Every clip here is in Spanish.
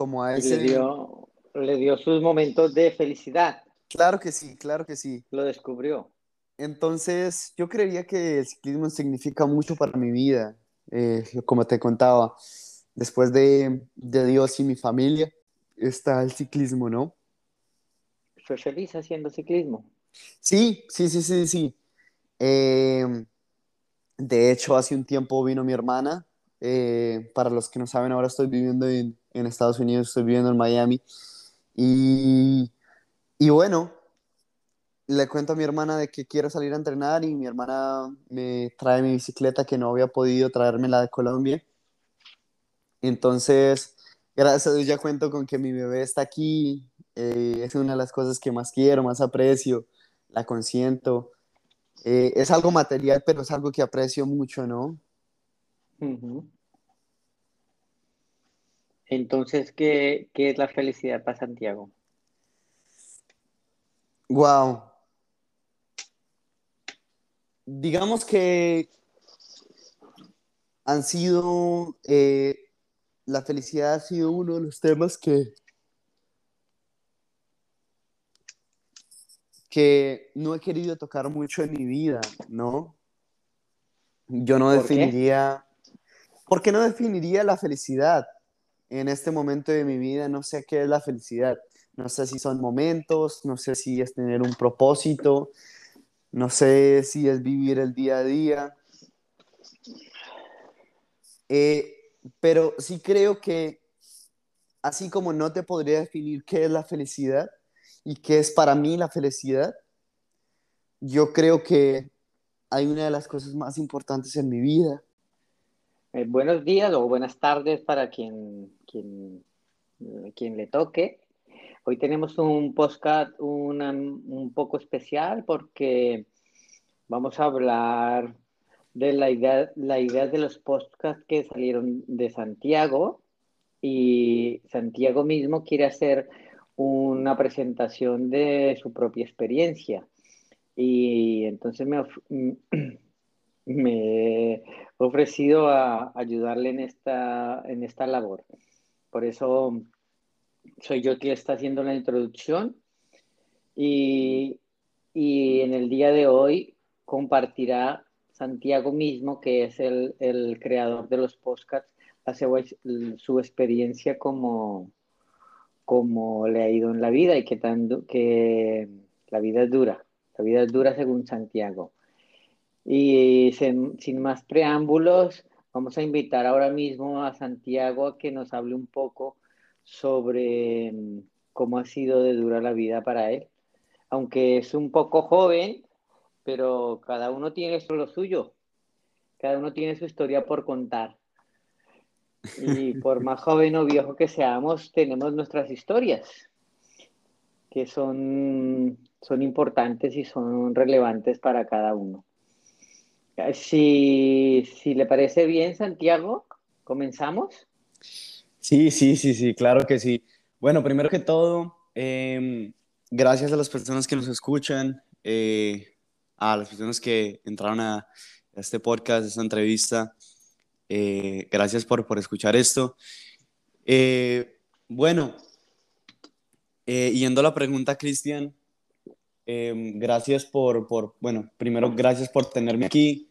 como a ese... Le dio, le dio sus momentos de felicidad. Claro que sí, claro que sí. Lo descubrió. Entonces, yo creería que el ciclismo significa mucho para mi vida. Eh, como te contaba, después de, de Dios y mi familia, está el ciclismo, ¿no? Fue feliz haciendo ciclismo. Sí, sí, sí, sí, sí. Eh, de hecho, hace un tiempo vino mi hermana. Eh, para los que no saben, ahora estoy viviendo en, en Estados Unidos, estoy viviendo en Miami. Y, y bueno, le cuento a mi hermana de que quiero salir a entrenar y mi hermana me trae mi bicicleta que no había podido traérmela de Colombia. Entonces, gracias a Dios ya cuento con que mi bebé está aquí. eh, es una de las cosas que más quiero, más aprecio, la consiento. Eh, es algo material, pero es algo que aprecio mucho, ¿no? Ujú. Entonces, ¿qué, qué es la felicidad para Santiago? Wow. Digamos que han sido, eh, la felicidad ha sido uno de los temas que, que no he querido tocar mucho en mi vida, ¿no? Yo no ¿Por definiría, ¿por qué no definiría la felicidad en este momento de mi vida? No sé qué es la felicidad. No sé si son momentos, no sé si es tener un propósito, no sé si es vivir el día a día. Eh, pero sí creo que así como no te podría definir qué es la felicidad y qué es para mí la felicidad, yo creo que hay una de las cosas más importantes en mi vida. Eh, buenos días o buenas tardes para quien, quien, quien le toque. Hoy tenemos un podcast una- un poco especial porque vamos a hablar de la idea, la idea de los podcasts que salieron de Santiago y Santiago mismo quiere hacer una presentación de su propia experiencia. Y entonces me, me he ofrecido a ayudarle en esta, en esta labor. Por eso soy yo quien está haciendo la introducción y, y en el día de hoy compartirá Santiago mismo, que es el, el creador de los podcasts, hace su experiencia como, como le ha ido en la vida y que, tan, que la vida es dura, la vida es dura según Santiago. Y sin, sin más preámbulos, vamos a invitar ahora mismo a Santiago a que nos hable un poco sobre mm, cómo ha sido de dura la vida para él. Aunque es un poco joven, pero cada uno tiene lo suyo. Cada uno tiene su historia por contar. Y por más joven o viejo que seamos, tenemos nuestras historias, que son, son importantes y son relevantes para cada uno. Si, si le parece bien, Santiago, comenzamos. Sí, sí, sí, sí, claro que sí. Bueno, primero que todo, eh, gracias a las personas que nos escuchan, eh, a las personas que entraron a este podcast, a esta entrevista. Eh, gracias por, por, escuchar esto. Eh, bueno, eh, yendo a la pregunta, Cristian, eh, gracias por, por, bueno, primero gracias por tenerme aquí,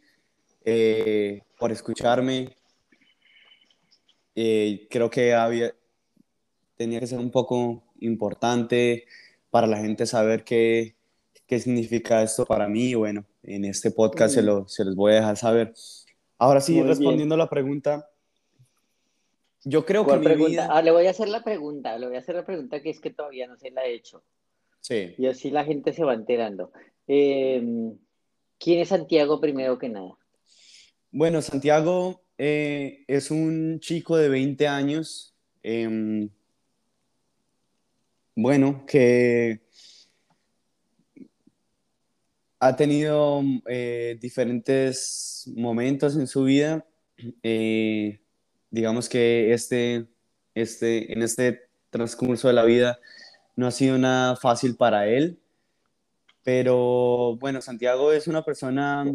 eh, por escucharme. Eh, creo que había, tenía que ser un poco importante para la gente saber qué, qué significa esto para mí. Bueno, en este podcast se, lo, se los voy a dejar saber. Ahora sí, Muy respondiendo a la pregunta, yo creo que ¿Cuál mi pregunta? vida... Ah, le voy a hacer la pregunta, le voy a hacer la pregunta que es que todavía no se la he hecho. Sí. Y así la gente se va enterando. Eh, ¿Quién es Santiago primero que nada? Bueno, Santiago eh, es un chico de 20 años, eh, bueno, que ha tenido eh, diferentes momentos en su vida. Eh, digamos que este, este, en este transcurso de la vida no ha sido nada fácil para él, pero bueno, Santiago es una persona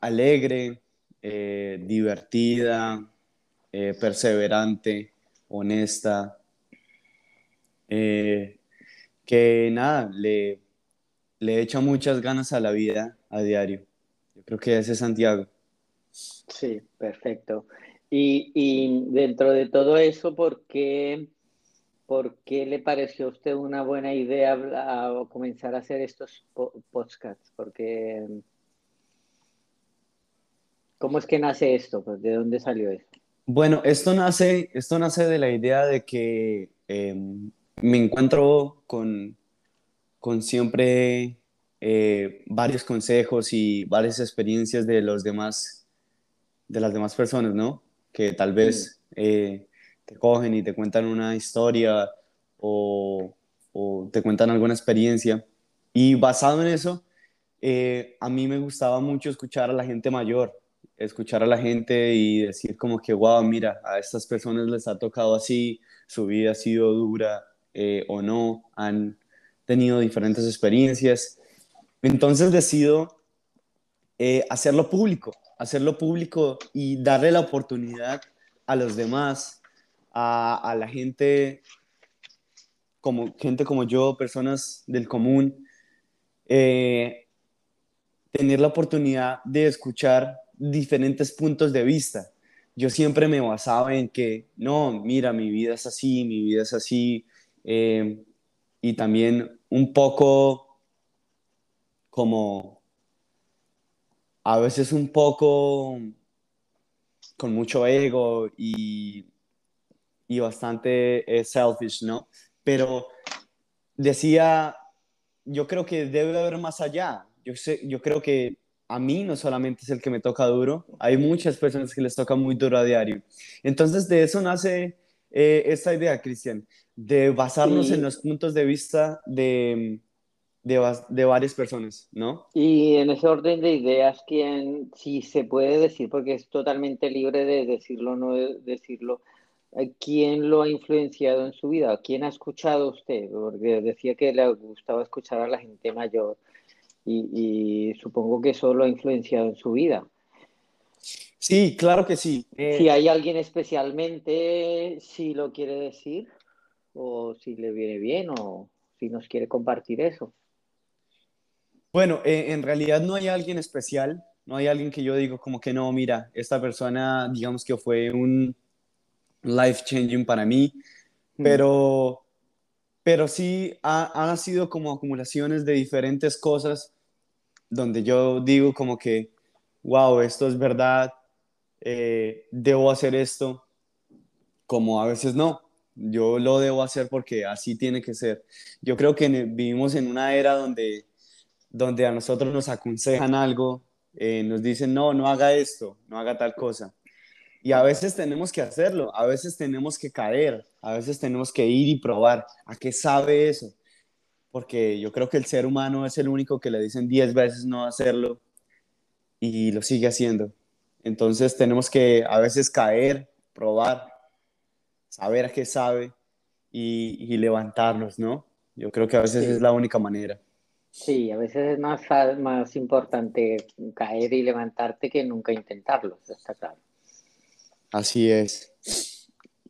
alegre, eh, divertida, eh, perseverante, honesta. eh, que nada, le, le echa muchas ganas a la vida a diario. Yo creo que ese es Santiago. Sí, perfecto. Y, y dentro de todo eso, ¿por qué, ¿por qué le pareció a usted una buena idea comenzar a hacer estos podcasts? Porque, ¿cómo es que nace esto? Pues, ¿De dónde salió esto? Bueno, esto nace, esto nace de la idea de que em, me encuentro con, con siempre eh, varios consejos y varias experiencias de los demás, de las demás personas, ¿no? Que tal vez eh, te cogen y te cuentan una historia o, o, te cuentan alguna experiencia. Y basado en eso, eh, a mí me gustaba mucho escuchar a la gente mayor, escuchar a la gente y decir como que, wow, mira, a estas personas les ha tocado así, su vida ha sido dura eh, o no, han tenido diferentes experiencias. Entonces decido eh, hacerlo público, hacerlo público y darle la oportunidad a los demás, a, la gente como, gente como yo, personas del común, eh, tener la oportunidad de escuchar diferentes puntos de vista. Yo siempre me basaba en que, no, mira, mi vida es así, mi vida es así, eh, y también un poco como, a veces un poco con mucho ego y, y bastante eh, selfish, ¿no? Pero decía, yo creo que debe haber más allá. Yo, sé, yo creo que a mí no solamente es el que me toca duro, hay muchas personas que les toca muy duro a diario. Entonces de eso nace eh, esta idea, Cristian, de basarnos en los puntos de vista de, de, de, varias personas, ¿no? Y en ese orden de ideas, ¿quién, si se puede decir, porque es totalmente libre de decirlo o no decirlo, eh, ¿quién lo ha influenciado en su vida? ¿Quién ha escuchado usted? Porque decía que le gustaba escuchar a la gente mayor y, supongo que eso lo ha influenciado en su vida. Sí, claro que sí. Eh, si hay alguien especialmente, si lo quiere decir, o si le viene bien, o si nos quiere compartir eso. Bueno, eh, en realidad no hay alguien especial, no hay alguien que yo digo como que no, mira, esta persona, digamos que fue un life changing para mí, mm. pero, pero sí ha, han sido como acumulaciones de diferentes cosas donde yo digo como que, wow, esto es verdad, eh, debo hacer esto, como a veces no, yo lo debo hacer porque así tiene que ser. Yo creo que vivimos en una era donde, donde a nosotros nos aconsejan algo, eh, nos dicen, no, no haga esto, no haga tal cosa. Y a veces tenemos que hacerlo, a veces tenemos que caer, a veces tenemos que ir y probar a qué sabe eso porque yo creo que el ser humano es el único que le dicen 10 veces no hacerlo y lo sigue haciendo. Entonces tenemos que a veces caer, probar, saber a qué sabe y, levantarnos, ¿no? Yo creo que a veces es la única manera. Sí, a veces es más, más importante caer y levantarte que nunca intentarlo, está claro. Así es.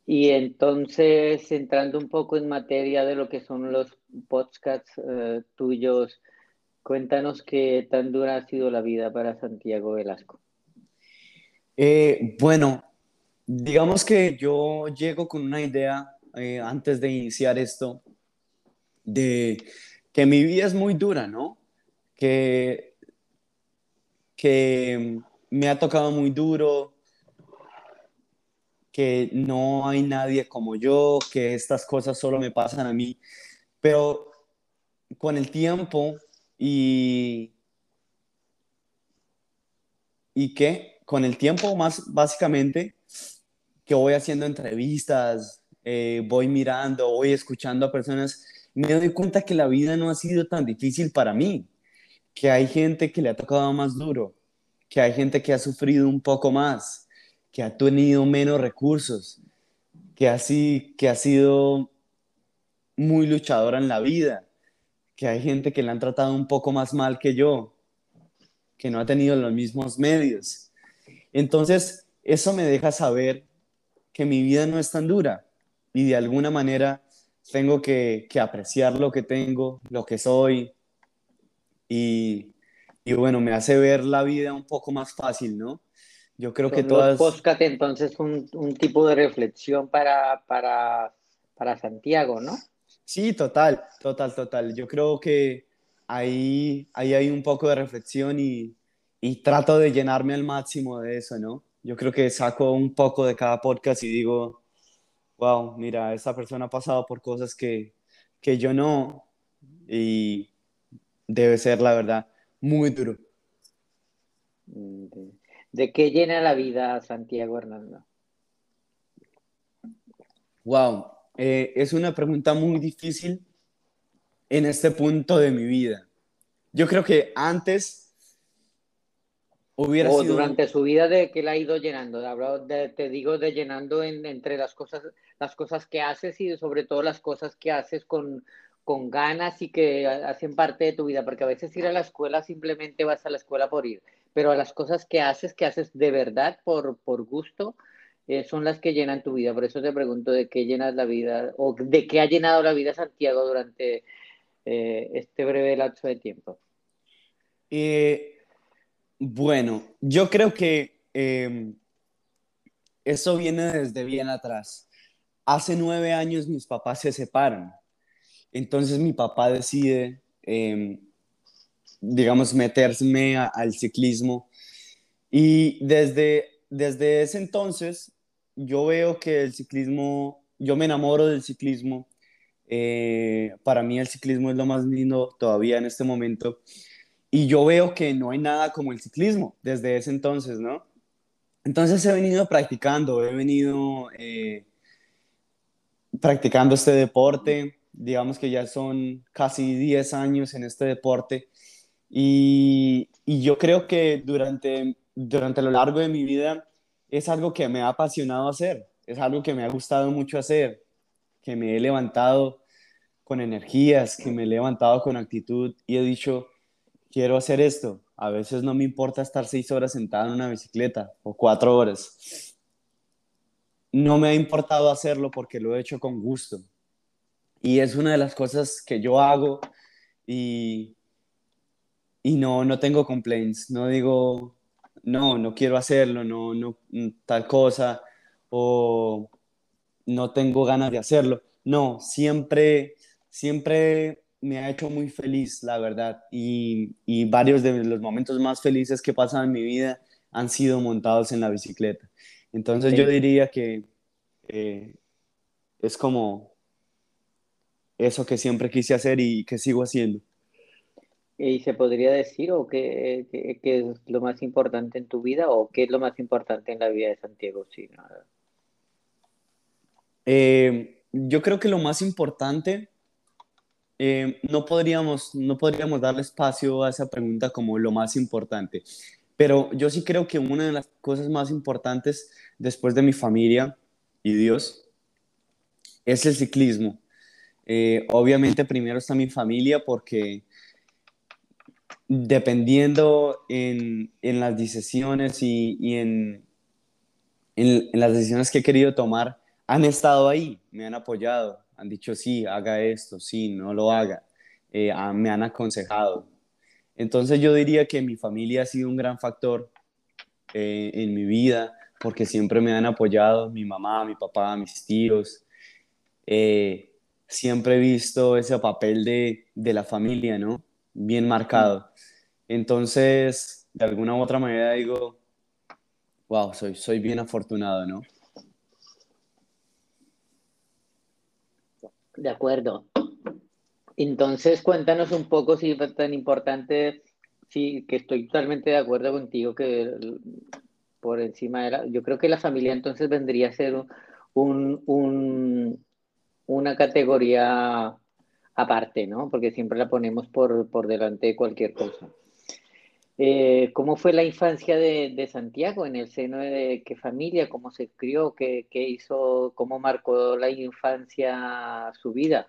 Y entonces, entrando un poco en materia de lo que son los podcasts eh, tuyos, cuéntanos qué tan dura ha sido la vida para Santiago Velasco. Eh, bueno, digamos que yo llego con una idea eh, antes de iniciar esto, de que mi vida es muy dura, ¿no? Que, que me ha tocado muy duro, que no hay nadie como yo, que estas cosas solo me pasan a mí, pero con el tiempo y... ¿Y qué? Con el tiempo más básicamente que voy haciendo entrevistas, eh, voy mirando, voy escuchando a personas, me doy cuenta que la vida no ha sido tan difícil para mí, que hay gente que le ha tocado más duro, que hay gente que ha sufrido un poco más, que ha tenido menos recursos, que, así, que ha sido muy luchadora en la vida, que hay gente que le han tratado un poco más mal que yo, que no ha tenido los mismos medios. Entonces, eso me deja saber que mi vida no es tan dura y de alguna manera tengo que, apreciar lo que tengo, lo que soy, y, bueno, me hace ver la vida un poco más fácil, ¿no? Yo creo que todas... Los entonces un, un, tipo de reflexión para, para, para Santiago, ¿no? Sí, total, total, total. Yo creo que ahí, ahí hay un poco de reflexión y, y trato de llenarme al máximo de eso, ¿no? Yo creo que saco un poco de cada podcast y digo, wow, mira, esa persona ha pasado por cosas que, que yo no, y debe ser, la verdad, muy duro. ¿De qué llena la vida Santiago Hernando? Wow, eh, es una pregunta muy difícil en este punto de mi vida. Yo creo que antes hubiera o durante su vida de que la ha ido llenando. te digo de llenando entre las cosas, las cosas que haces y sobre todo las cosas que haces con, con ganas y que hacen parte de tu vida, porque a veces ir a la escuela simplemente vas a la escuela por ir, pero a las cosas que haces, que haces de verdad por, por gusto, eh, son las que llenan tu vida. Por eso te pregunto de qué llenas la vida o de qué ha llenado la vida Santiago durante eh, este breve lapso de tiempo. Eh, bueno, yo creo que em, eso viene desde bien atrás. Hace nueve años mis papás se separan entonces mi papá decide, digamos, meterse al ciclismo. Y desde, desde ese entonces yo veo que el ciclismo, yo me enamoro del ciclismo. Eh, para mí el ciclismo es lo más lindo todavía en este momento. Y yo veo que no hay nada como el ciclismo desde ese entonces, ¿no? Entonces he venido practicando, he venido eh, practicando este deporte digamos que ya son casi 10 años en este deporte y, yo creo que durante, durante lo largo de mi vida es algo que me ha apasionado hacer, es algo que me ha gustado mucho hacer, que me he levantado con energías, que me he levantado con actitud y he dicho, quiero hacer esto. A veces no me importa estar seis horas sentado en una bicicleta o cuatro horas. No me ha importado hacerlo porque lo he hecho con gusto y es una de las cosas que yo hago y, y no, no tengo complaints, no digo, no, no quiero hacerlo, no, no, tal cosa, o no tengo ganas de hacerlo. No, siempre, siempre me ha hecho muy feliz, la verdad, y, y varios de los momentos más felices que pasan en mi vida han sido montados en la bicicleta. Entonces yo diría que eh, es como eso que siempre quise hacer y que sigo haciendo. ¿Y se podría decir o qué, es lo más importante en tu vida o qué es lo más importante en la vida de Santiago? Sí, eh, yo creo que lo más importante, eh, no, podríamos, no podríamos darle espacio a esa pregunta como lo más importante, pero yo sí creo que una de las cosas más importantes después de mi familia y Dios es el ciclismo. Eh, obviamente primero está mi familia porque dependiendo en, en las decisiones y, y en, en, las decisiones que he querido tomar, han estado ahí, me han apoyado, han dicho sí, haga esto, sí, no lo haga, eh, me han aconsejado. Entonces yo diría que mi familia ha sido un gran factor eh, en mi vida porque siempre me han apoyado, mi mamá, mi papá, mis tíos. Eh, siempre he visto ese papel de, de la familia, ¿no? Bien marcado. Entonces, de alguna u otra manera digo, wow, soy, soy bien afortunado, ¿no? De acuerdo. Entonces, cuéntanos un poco si es tan importante, sí, que estoy totalmente de acuerdo contigo, que por encima de la, yo creo que la familia entonces vendría a ser un, una categoría aparte, ¿no? Porque siempre la ponemos por, por delante de cualquier cosa. Eh, ¿Cómo fue la infancia de, Santiago en el seno de qué familia, cómo se crió, qué, hizo, cómo marcó la infancia su vida?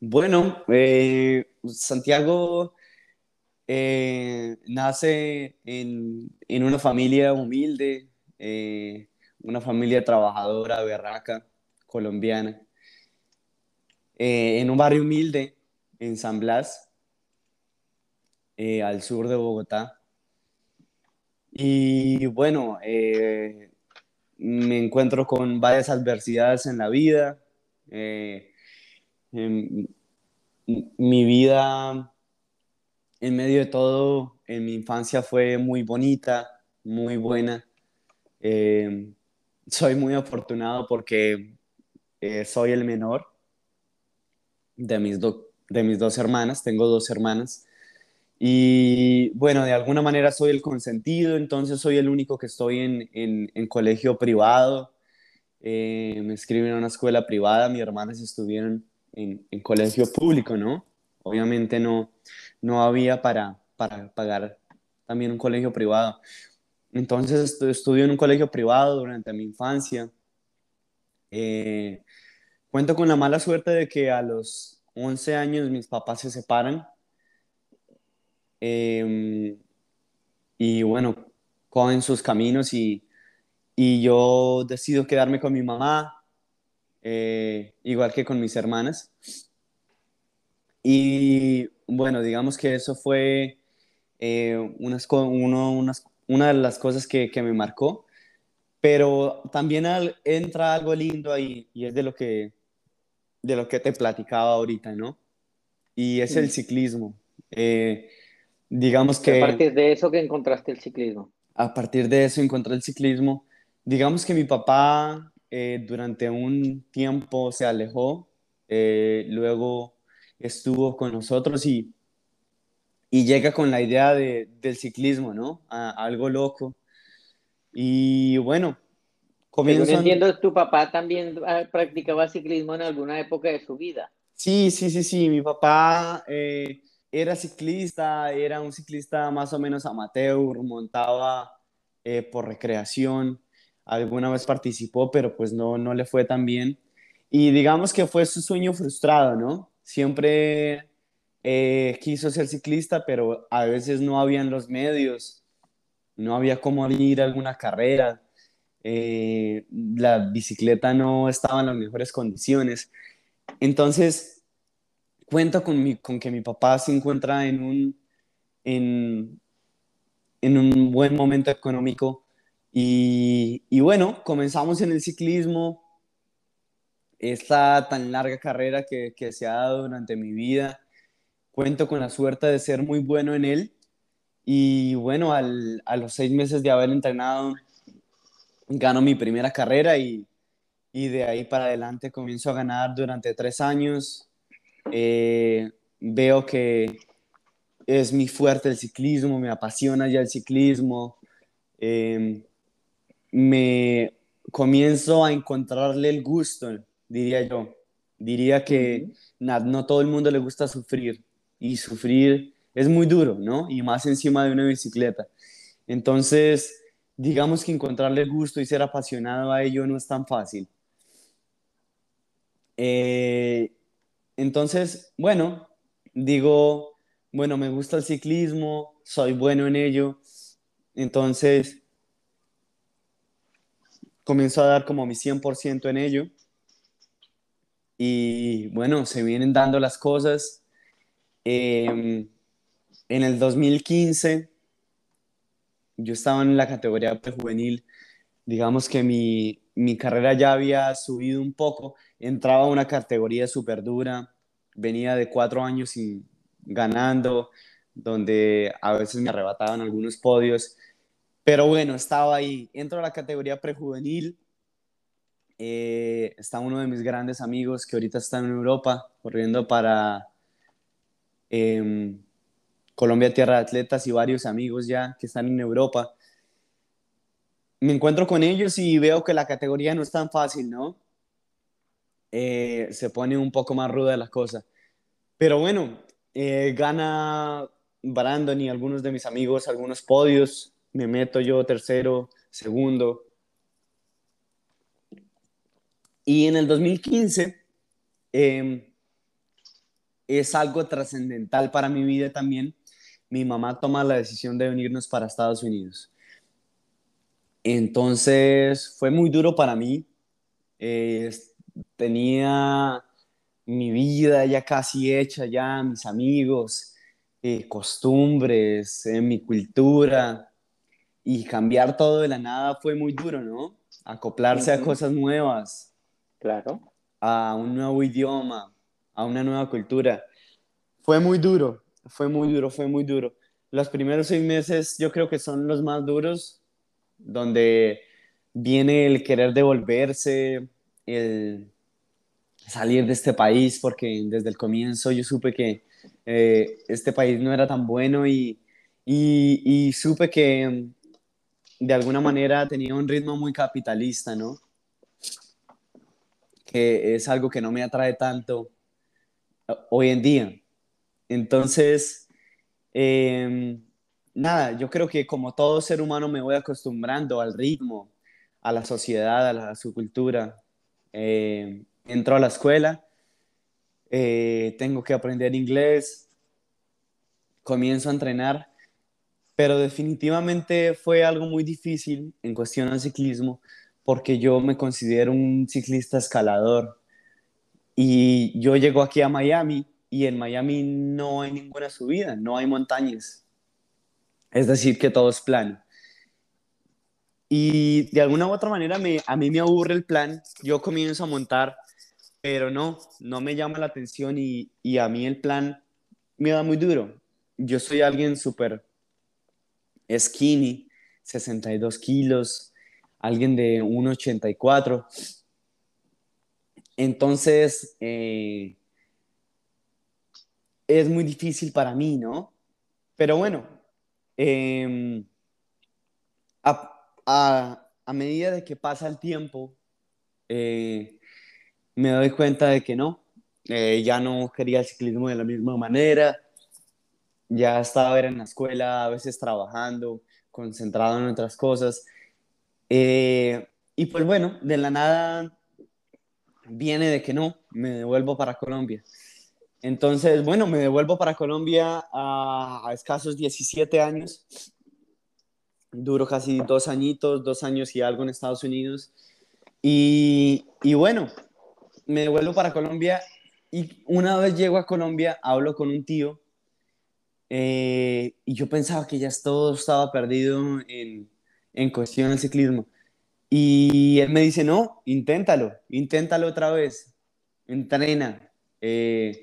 Bueno, eh, Santiago eh, nace en, en, una familia humilde, una familia trabajadora, berraca colombiana. Eh, en un barrio humilde en San Blas, eh, al sur de Bogotá. Y bueno, eh, me encuentro con varias adversidades en la vida. mi vida, en medio de todo, en mi infancia fue muy bonita, muy buena. soy muy afortunado porque soy el menor de mis, de mis dos hermanas, tengo dos hermanas. Y bueno, de alguna manera soy el consentido, entonces soy el único que estoy en, en, colegio privado. Eh, me escriben en una escuela privada, mis hermanas estuvieron en, en, colegio público, ¿no? Obviamente no, no había para, para pagar también un colegio privado. Entonces estudié en un colegio privado durante mi infancia. Eh, Cuento con la mala suerte de que a los 11 años mis papás se separan. Em, y bueno, cogen sus caminos y, y, yo decido quedarme con mi mamá, eh, igual que con mis hermanas. Y bueno, digamos que eso fue eh, una de las cosas que me marcó, pero también entra algo lindo ahí y es de lo que de lo que te platicaba ahorita, ¿no? Y es el ciclismo. Eh, digamos que... A partir de eso que encontraste el ciclismo. A partir de eso encontré el ciclismo. Digamos que mi papá eh, durante un tiempo se alejó, eh, luego estuvo con nosotros y, y llega con la idea de, del ciclismo, ¿no? algo loco. Y bueno, Comienzo... entiendo, tu papá también ah, practicaba ciclismo en alguna época de su vida. Sí, sí, sí, sí. Mi papá eh, era ciclista, era un ciclista más o menos amateur, montaba eh, por recreación. Alguna vez participó, pero pues no, no le fue tan bien. Y digamos que fue su sueño frustrado, ¿no? Siempre eh, quiso ser ciclista, pero a veces no habían los medios, no había cómo ir a alguna carrera eh, la bicicleta no estaba en las mejores condiciones. Entonces, cuento con, con que mi papá se encuentra en un, en, en un buen momento económico y, y, bueno, comenzamos en el ciclismo, esta tan larga carrera que, que se ha dado durante mi vida. Cuento con la suerte de ser muy bueno en él y bueno, al, a los seis meses de haber entrenado gano mi primera carrera y, y de ahí para adelante comienzo a ganar durante tres años. Eh, veo que es mi fuerte el ciclismo, me apasiona ya el ciclismo. Em, me comienzo a encontrarle el gusto, diría yo. Diría que no todo el mundo le gusta sufrir y sufrir es muy duro, ¿no? Y más encima de una bicicleta. Entonces, digamos que encontrarle gusto y ser apasionado a ello no es tan fácil. Eh, entonces, bueno, digo, bueno, me gusta el ciclismo, soy bueno en ello, entonces comienzo a dar como mi 100% en ello. Y bueno, se vienen dando las cosas. Em, en el 2015 yo estaba en la categoría prejuvenil, digamos que mi, mi carrera ya había subido un poco, entraba a una categoría súper dura, venía de cuatro años y ganando, donde a veces me arrebataban algunos podios, pero bueno, estaba ahí, entro a la categoría prejuvenil, eh, está uno de mis grandes amigos que ahorita está en Europa, corriendo para... Em, Colombia Tierra de Atletas y varios amigos ya que están en Europa. Me encuentro con ellos y veo que la categoría no es tan fácil, ¿no? Eh, se pone un poco más ruda la cosa. Pero bueno, eh, gana Brandon y algunos de mis amigos algunos podios. Me meto yo tercero, segundo. Y en el 2015 em, es algo trascendental para mi vida también mi mamá toma la decisión de venirnos para Estados Unidos. Entonces fue muy duro para mí. Eh, tenía mi vida ya casi hecha, ya mis amigos, eh, costumbres, eh, mi cultura, y cambiar todo de la nada fue muy duro, ¿no? Acoplarse a cosas nuevas. Claro. A un nuevo idioma, a una nueva cultura. Fue muy duro, fue muy duro, fue muy duro. Los primeros seis meses yo creo que son los más duros, donde viene el querer devolverse, el salir de este país, porque desde el comienzo yo supe que eh, este país no era tan bueno y, y, y, supe que de alguna manera tenía un ritmo muy capitalista, ¿no? Que es algo que no me atrae tanto eh, hoy en día. Entonces, em, nada, yo creo que como todo ser humano me voy acostumbrando al ritmo, a la sociedad, a, su cultura. Eh, entro a la escuela, eh, tengo que aprender inglés, comienzo a entrenar, pero definitivamente fue algo muy difícil en cuestión al ciclismo porque yo me considero un ciclista escalador y yo llego aquí a Miami y en Miami no hay ninguna subida, no hay montañas. Es decir, que todo es plano. Y de alguna u otra manera me, a mí me aburre el plan. Yo comienzo a montar, pero no, no me llama la atención y, y a mí el plan me da muy duro. Yo soy alguien súper skinny, 62 kilos, alguien de 1,84. Entonces, eh, es muy difícil para mí, ¿no? Pero bueno, eh, a, medida de que pasa el tiempo, eh, me doy cuenta de que no, eh, ya no quería el ciclismo de la misma manera, ya estaba en la escuela, a veces trabajando, concentrado en otras cosas. Eh, y pues bueno, de la nada viene de que no, me devuelvo para Colombia. Entonces, bueno, me devuelvo para Colombia a, escasos 17 años Duro casi dos añitos, dos años y algo en Estados Unidos. Y, y bueno, me vuelvo para Colombia y una vez llego a Colombia, hablo con un tío eh, y yo pensaba que ya todo estaba perdido en, en cuestión del ciclismo. Y él me dice, no, inténtalo, inténtalo otra vez, entrena, eh,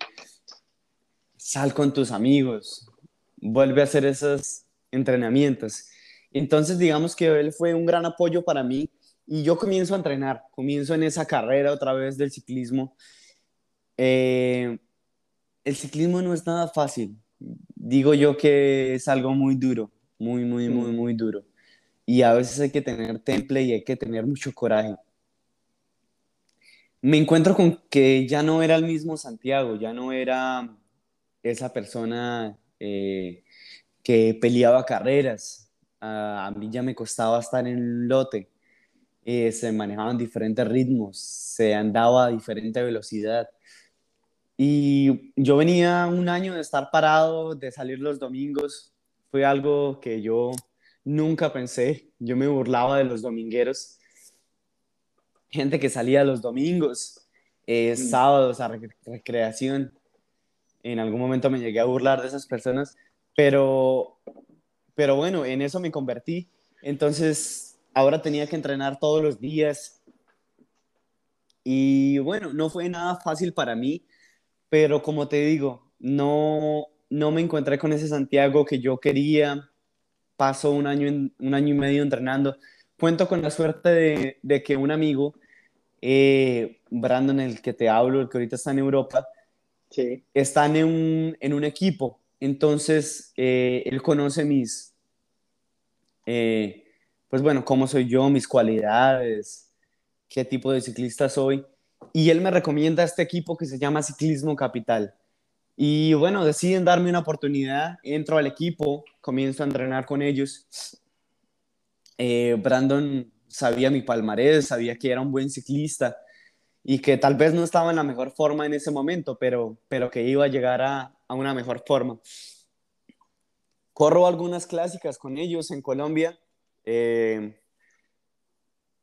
sal con tus amigos, vuelve a hacer esos entrenamientos. Entonces, digamos que él fue un gran apoyo para mí y yo comienzo a entrenar, comienzo en esa carrera otra vez del ciclismo. Eh, el ciclismo no es nada fácil. Digo yo que es algo muy duro, muy, muy, muy, muy duro. Y a veces hay que tener temple y hay que tener mucho coraje. Me encuentro con que ya no era el mismo Santiago, ya no era esa persona eh, que peleaba carreras, a, mí ya me costaba estar en un lote. Eh, se manejaban diferentes ritmos, se andaba a diferente velocidad. Y yo venía un año de estar parado, de salir los domingos. Fue algo que yo nunca pensé. Yo me burlaba de los domingueros. Gente que salía los domingos, eh, mm. sábados a recreación. En algún momento me llegué a burlar de esas personas, pero pero bueno, en eso me convertí. Entonces, ahora tenía que entrenar todos los días. Y bueno, no fue nada fácil para mí, pero como te digo, no, no me encontré con ese Santiago que yo quería. Paso un año, un año y medio entrenando. Cuento con la suerte de, de que un amigo, eh, Brandon, el que te hablo, el que ahorita está en Europa, sí. está en un, en un equipo. Entonces, eh, él conoce mis, eh, pues bueno, cómo soy yo, mis cualidades, qué tipo de ciclista soy. Y él me recomienda este equipo que se llama Ciclismo Capital. Y bueno, deciden darme una oportunidad, entro al equipo, comienzo a entrenar con ellos. Eh, Brandon sabía mi palmarés, sabía que era un buen ciclista y que tal vez no estaba en la mejor forma en ese momento, pero, pero que iba a llegar a, a una mejor forma corro algunas clásicas con ellos en Colombia eh,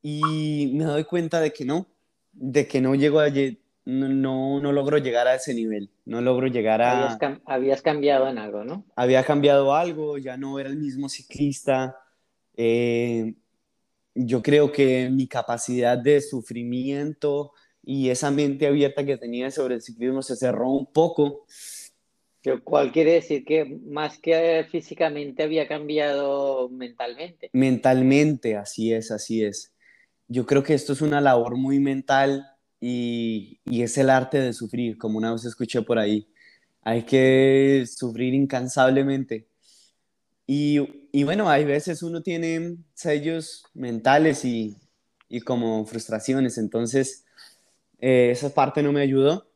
y me doy cuenta de que no, de que no llego a, no, no logro llegar a ese nivel, no logro llegar a... Habías, cambiado en algo, ¿no? Había cambiado algo, ya no era el mismo ciclista. Eh, yo creo que mi capacidad de sufrimiento y esa mente abierta que tenía sobre el ciclismo se cerró un poco. ¿Cuál quiere decir que más que físicamente había cambiado mentalmente? Mentalmente, así es, así es. Yo creo que esto es una labor muy mental y, y es el arte de sufrir, como una vez escuché por ahí. Hay que sufrir incansablemente. Y, y, bueno, hay veces uno tiene sellos mentales y, y como frustraciones, entonces eh, esa parte no me ayudó.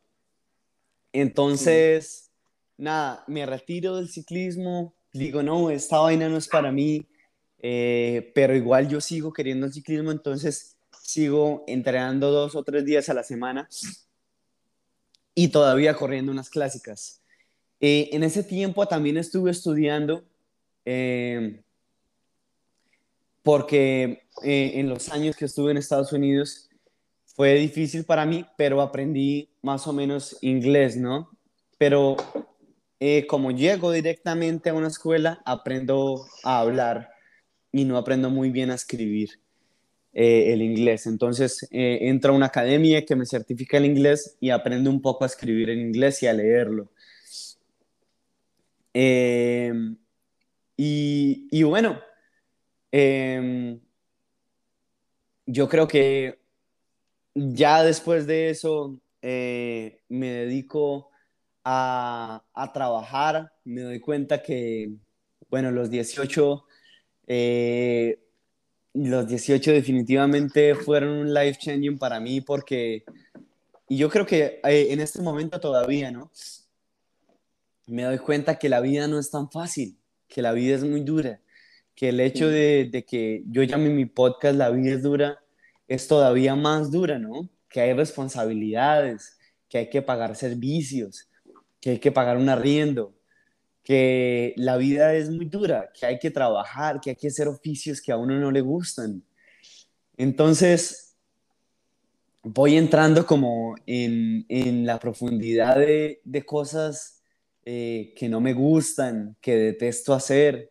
Entonces, nada, me retiro del ciclismo, digo, no, esta vaina no es para mí, eh, pero igual yo sigo queriendo el ciclismo, entonces sigo entrenando dos o tres días a la semana y todavía corriendo unas clásicas. Eh, en ese tiempo también estuve estudiando porque en los años que estuve en Estados Unidos fue difícil para mí, pero aprendí más o menos inglés, ¿no? Pero eh, como llego directamente a una escuela, aprendo a hablar y no aprendo muy bien a escribir eh, el inglés. Entonces eh, entro a una academia que me certifica el inglés y aprendo un poco a escribir en inglés y a leerlo. Em, y, bueno, em, yo creo que ya después de eso eh, me dedico a, trabajar, me doy cuenta que, bueno, los 18, eh, los 18 definitivamente fueron un life changing para mí porque, y yo creo que eh, en este momento todavía, ¿no? Me doy cuenta que la vida no es tan fácil, que la vida es muy dura, que el hecho de, de que yo llame mi podcast La vida es dura, es todavía más dura, ¿no? Que hay responsabilidades, que hay que pagar servicios, que hay que pagar un arriendo, que la vida es muy dura, que hay que trabajar, que hay que hacer oficios que a uno no le gustan. Entonces, voy entrando como en, la profundidad de, cosas eh, que no me gustan, que detesto hacer,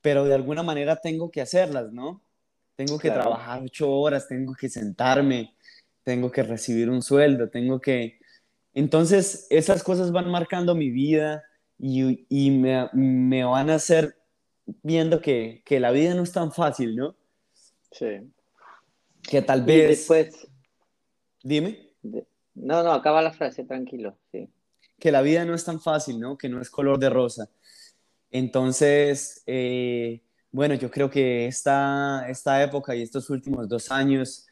pero de alguna manera tengo que hacerlas, ¿no? Tengo que trabajar ocho horas, tengo que sentarme, tengo que recibir un sueldo, tengo que... Entonces, esas cosas van marcando mi vida y, y me, me, van a hacer viendo que, que, la vida no es tan fácil, ¿no? Sí. Que tal vez... después... Dime. No, no, acaba la frase, tranquilo, sí. Que la vida no es tan fácil, ¿no? Que no es color de rosa. Entonces, eh, bueno, yo creo que esta, esta época y estos últimos dos años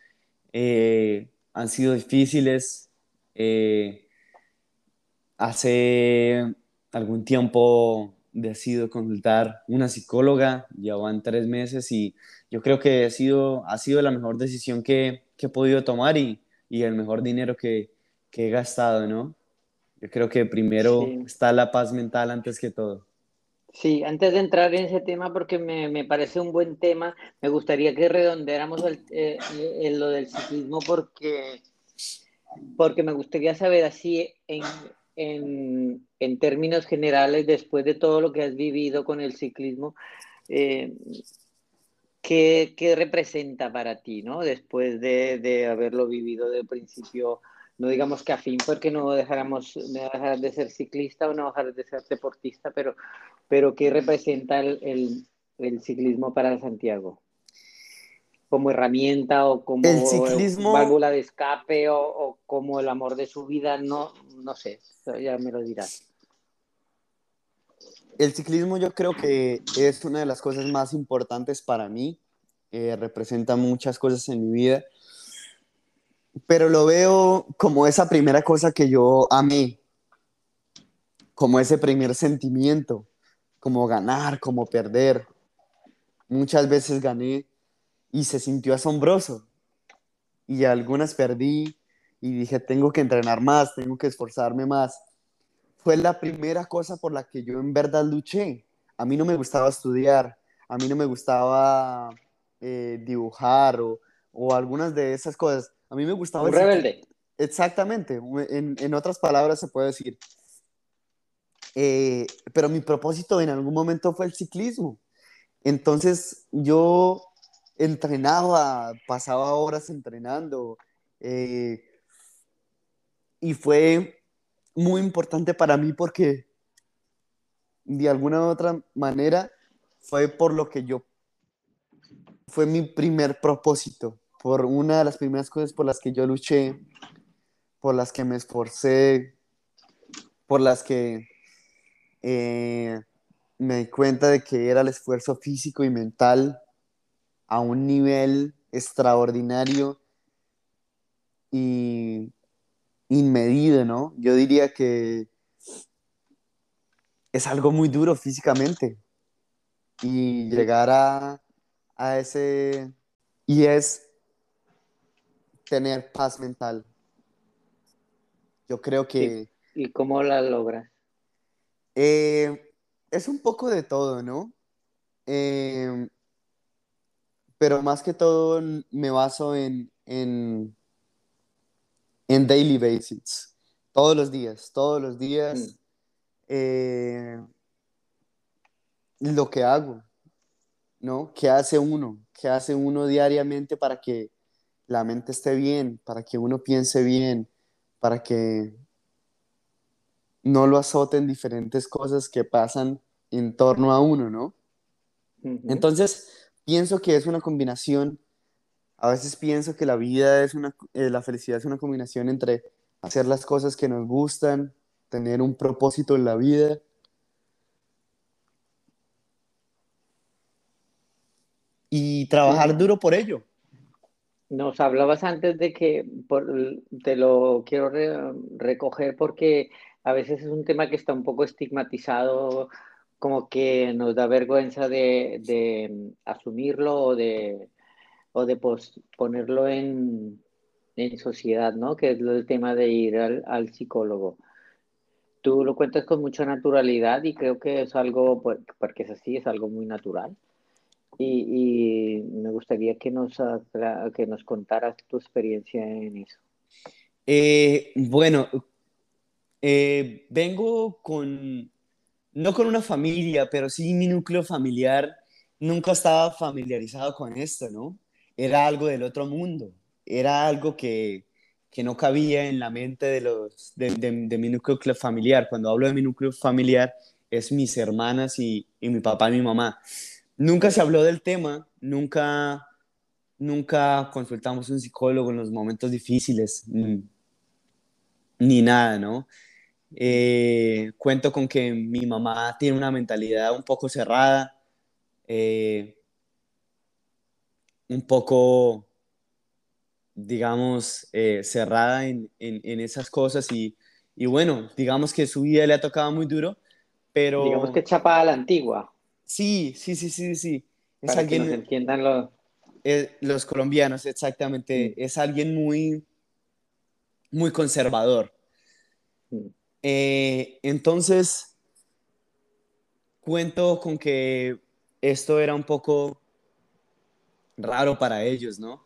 eh, han sido difíciles. Eh, hace algún tiempo decido consultar una psicóloga, ya van tres meses y yo creo que ha sido, ha sido la mejor decisión que, he podido tomar y, el mejor dinero que, he gastado, ¿no? Yo creo que primero está la paz mental antes que todo. Sí, antes de entrar en ese tema, porque me, parece un buen tema, me gustaría que redondeáramos el, eh, lo del ciclismo porque, porque me gustaría saber así en, términos generales, después de todo lo que has vivido con el ciclismo, eh, ¿qué, representa para ti, ¿no? Después de, de haberlo vivido de principio no digamos que a fin porque no dejáramos dejar de ser ciclista o no dejar de ser deportista, pero, pero ¿qué representa el, ciclismo para Santiago? como herramienta o como válvula de escape o, como el amor de su vida, no, no sé, ya me lo dirás. El ciclismo yo creo que es una de las cosas más importantes para mí, eh, representa muchas cosas en mi vida pero lo veo como esa primera cosa que yo amé, como ese primer sentimiento, como ganar, como perder. Muchas veces gané y se sintió asombroso y algunas perdí y dije, tengo que entrenar más, tengo que esforzarme más. Fue la primera cosa por la que yo en verdad luché. A mí no me gustaba estudiar, a mí no me gustaba eh, dibujar o, o algunas de esas cosas a mí me gustaba... Un rebelde. exactamente, en, en, otras palabras se puede decir. Eh, pero mi propósito en algún momento fue el ciclismo. Entonces yo entrenaba, pasaba horas entrenando. Eh, y fue muy importante para mí porque de alguna u otra manera fue por lo que yo, fue mi primer propósito, por una de las primeras cosas por las que yo luché, por las que me esforcé, por las que eh, me di cuenta de que era el esfuerzo físico y mental a un nivel extraordinario y inmedido, ¿no? Yo diría que es algo muy duro físicamente y llegar a, a ese... y es tener paz mental. Yo creo que... ¿Y, cómo la logras? Eh, es un poco de todo, ¿no? Eh, pero más que todo me baso en, en, en daily basis, todos los días, todos los días, mm. eh, lo que hago, ¿no? ¿Qué hace uno? ¿Qué hace uno diariamente para que la mente esté bien, para que uno piense bien, para que no lo azoten diferentes cosas que pasan en torno a uno, ¿no? Entonces, pienso que es una combinación a veces pienso que la vida es una, eh, la felicidad es una combinación entre hacer las cosas que nos gustan, tener un propósito en la vida. Y trabajar duro por ello. Nos hablabas antes de que te lo quiero recoger porque a veces es un tema que está un poco estigmatizado, como que nos da vergüenza de asumirlo o de, ponerlo en, sociedad, ¿no? Que es el tema de ir al, psicólogo. Tú lo cuentas con mucha naturalidad y creo que es algo, pues, porque es así, es algo muy natural. Y, me gustaría que nos, que nos contaras tu experiencia en eso. Eh, bueno, eh, vengo con, no con una familia, pero sí mi núcleo familiar nunca estaba familiarizado con esto, ¿no? era algo del otro mundo, era algo que, que no cabía en la mente de, los, de, de, mi núcleo familiar. Cuando hablo de mi núcleo familiar, es mis hermanas y, y, mi papá y mi mamá. Nunca se habló del tema, nunca, nunca consultamos un psicólogo en los momentos difíciles, ni, ni nada, ¿no? Eh, cuento con que mi mamá tiene una mentalidad un poco cerrada. Eh, un poco, digamos, eh, cerrada en, en, esas cosas y, y, bueno, digamos que su vida le ha tocado muy duro, pero... Digamos que chapa a la antigua. Sí, sí, sí, sí, sí. Es Para alguien, que entiendan los... Eh, los colombianos, exactamente. Es alguien muy, muy conservador. Eh, entonces, cuento con que esto era un poco raro para ellos, ¿no?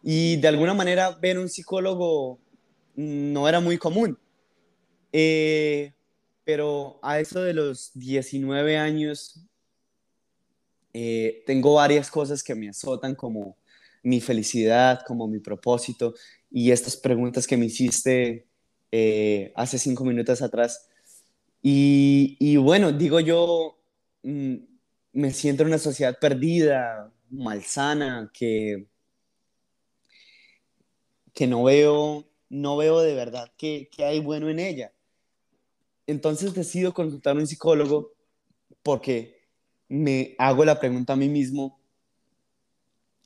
Y de alguna manera ver un psicólogo no era muy común. Eh, pero a eso de los 19 años, eh, tengo varias cosas que me azotan como mi felicidad, como mi propósito y estas preguntas que me hiciste eh, hace cinco minutos atrás. Y, y bueno, digo yo, mm, me siento en una sociedad perdida, malsana, que, que no veo, no veo de verdad que, hay bueno en ella. Entonces decido consultar a un psicólogo porque me hago la pregunta a mí mismo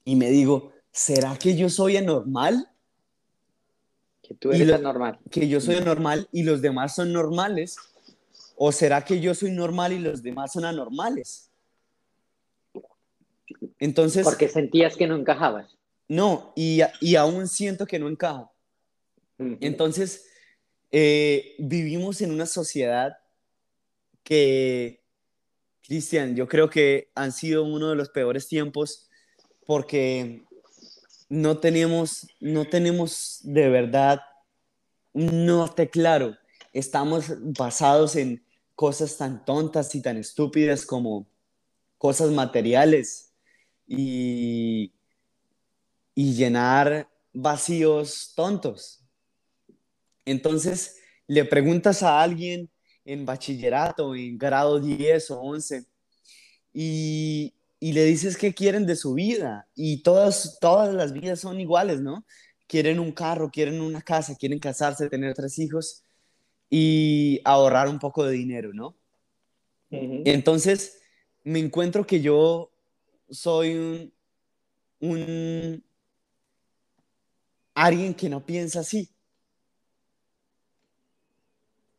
y me digo, ¿será que yo soy anormal? Que tú eres anormal. Que yo soy anormal y los demás son normales. ¿O será que yo soy normal y los demás son anormales? Entonces... Porque sentías que no encajabas. No, y, y aún siento que no encajo. Entonces, eh, vivimos en una sociedad que, Cristian, yo creo que han sido uno de los peores tiempos porque no tenemos, no tenemos de verdad no te claro, estamos basados en cosas tan tontas y tan estúpidas como cosas materiales y, y llenar vacíos tontos. Entonces, le preguntas a alguien en bachillerato, en grado 10 o 11, y, y le dices qué quieren de su vida, y todas, todas las vidas son iguales, ¿no? Quieren un carro, quieren una casa, quieren casarse, tener tres hijos y ahorrar un poco de dinero, ¿no? Entonces, me encuentro que yo soy un, un alguien que no piensa así,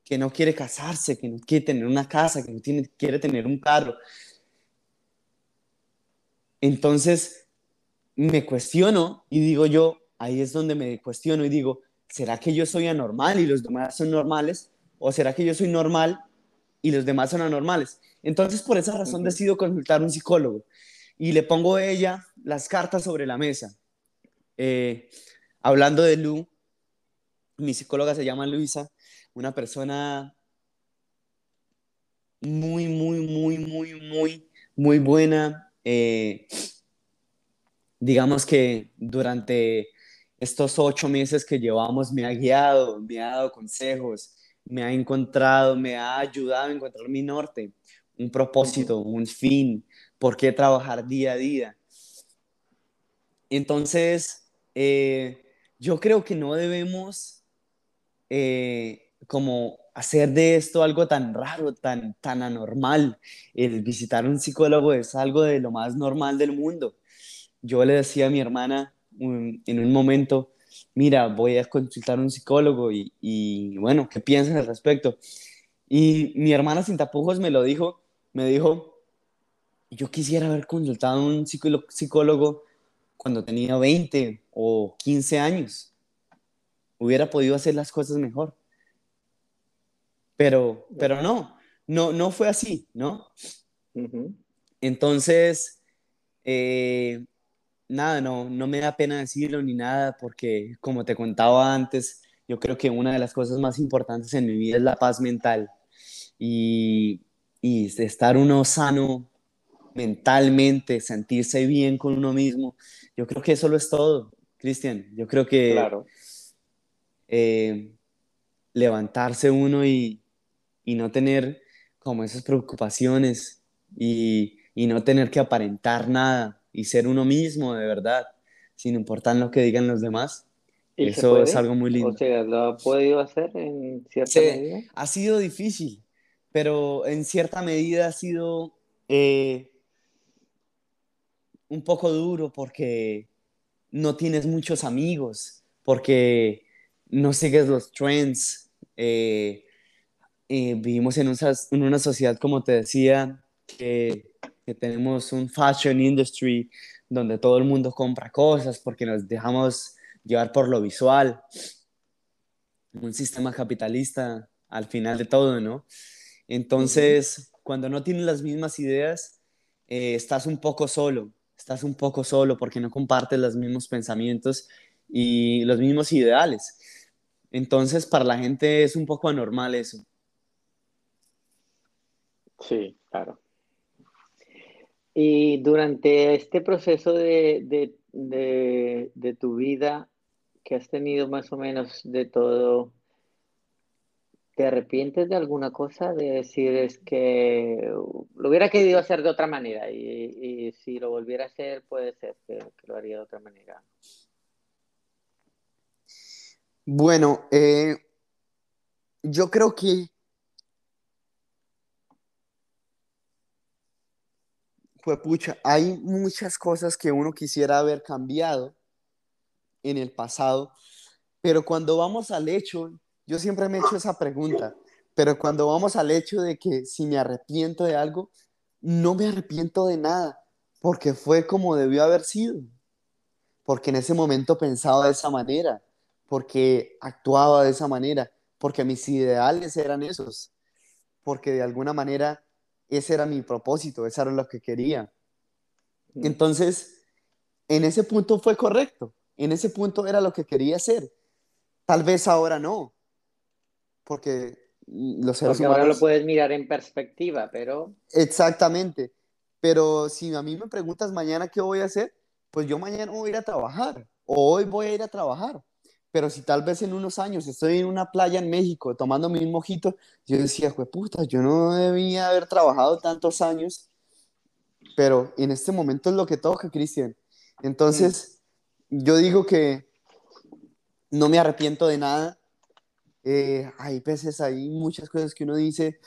que no quiere casarse, que no quiere tener una casa, que no tiene, quiere tener un carro. Entonces me cuestiono y digo yo, ahí es donde me cuestiono y digo, ¿será que yo soy anormal y los demás son normales? ¿O será que yo soy normal y los demás son anormales? Entonces por esa razón decido consultar a un psicólogo y le pongo a ella las cartas sobre la mesa. Eh, hablando de Lu, mi psicóloga se llama Luisa, una persona muy, muy, muy, muy, muy, muy buena. Eh, digamos que durante estos ocho meses que llevamos me ha guiado, me ha dado consejos, me ha encontrado, me ha ayudado a encontrar mi norte, un propósito, un fin, por qué trabajar día a día. Entonces, eh, yo creo que no debemos eh, como hacer de esto algo tan raro, tan, tan anormal. El visitar un psicólogo es algo de lo más normal del mundo. Yo le decía a mi hermana en un momento, mira, voy a consultar a un psicólogo y, y, bueno, ¿qué piensas al respecto? Y mi hermana sin tapujos me lo dijo, me dijo, yo quisiera haber consultado a un psicólogo cuando tenía 20 o 15 años. Hubiera podido hacer las cosas mejor. Pero, pero no, no, no fue así, ¿no? Entonces, eh, nada, no, no me da pena decirlo ni nada, porque como te contaba antes, yo creo que una de las cosas más importantes en mi vida es la paz mental y, y estar uno sano mentalmente, sentirse bien con uno mismo. Yo creo que eso lo es todo, Cristian. Yo creo que eh, levantarse uno y, y, no tener como esas preocupaciones y, y, no tener que aparentar nada y ser uno mismo de verdad, sin importar lo que digan los demás. Eso es algo muy lindo. O sea, ¿lo ha podido hacer en cierta medida? Ha sido difícil, pero en cierta medida ha sido eh, un poco duro porque no tienes muchos amigos, porque no sigues los trends. Eh, eh, vivimos en, en, una sociedad, como te decía, que, que, tenemos un fashion industry donde todo el mundo compra cosas porque nos dejamos llevar por lo visual. Un sistema capitalista al final de todo, ¿no? Entonces, cuando no tienes las mismas ideas, eh, estás un poco solo estás un poco solo porque no compartes los mismos pensamientos y los mismos ideales. Entonces, para la gente es un poco anormal eso. Sí, claro. Y durante este proceso de, de tu vida que has tenido más o menos de todo, ¿Te arrepientes de alguna cosa? De decir, es que lo hubiera querido hacer de otra manera y, si lo volviera a hacer, puede ser que, lo haría de otra manera. Bueno, eh, yo creo que pues pucha, hay muchas cosas que uno quisiera haber cambiado en el pasado, pero cuando vamos al hecho, yo siempre me he hecho esa pregunta, pero cuando vamos al hecho de que si me arrepiento de algo, no me arrepiento de nada, porque fue como debió haber sido, porque en ese momento pensaba de esa manera, porque actuaba de esa manera, porque mis ideales eran esos, porque de alguna manera ese era mi propósito, eso era lo que quería. Mm. Entonces, en ese punto fue correcto, en ese punto era lo que quería hacer. Tal vez ahora no, porque los seres porque ahora lo puedes mirar en perspectiva, pero... Exactamente, pero si a mí me preguntas mañana qué voy a hacer, pues yo mañana voy a ir a trabajar, o hoy voy a ir a trabajar, pero si tal vez en unos años estoy en una playa en México tomando mi mojito, yo decía, puta, yo no debía haber trabajado tantos años, pero en este momento es lo que toca, Cristian. Entonces, yo digo que no me arrepiento de nada. Eh, hay veces, hay muchas cosas que uno dice,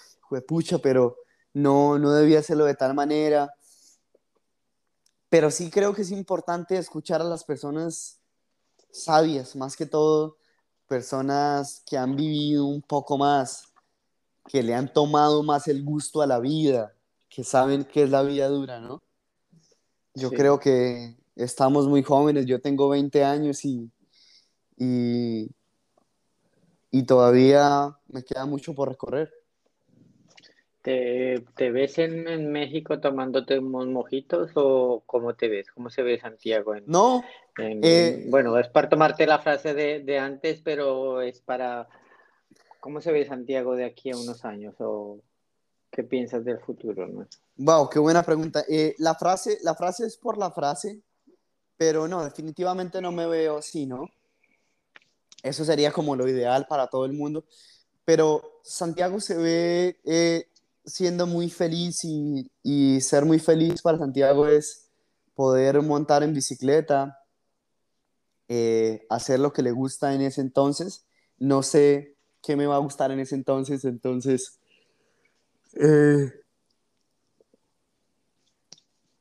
pucha, pero no, no debía hacerlo de tal manera. Pero sí creo que es importante escuchar a las personas sabias, más que todo personas que han vivido un poco más, que le han tomado más el gusto a la vida, que saben que es la vida dura, ¿no? Yo creo que estamos muy jóvenes, yo tengo 20 años y, y, todavía me queda mucho por recorrer. ¿Te, ves en, México tomándote unos mojitos o cómo te ves? ¿Cómo se ve Santiago? no. Eh, bueno, es para tomarte la frase de, antes, pero es para... ¿Cómo se ve Santiago de aquí a unos años? ¿O qué piensas del futuro? ¿no? Wow, qué buena pregunta. Eh, la, frase, la frase es por la frase, pero no, definitivamente no me veo así, ¿no? Eso sería como lo ideal para todo el mundo. Pero Santiago se ve eh, siendo muy feliz y, y, ser muy feliz para Santiago es poder montar en bicicleta, eh, hacer lo que le gusta en ese entonces. No sé qué me va a gustar en ese entonces, entonces... Eh,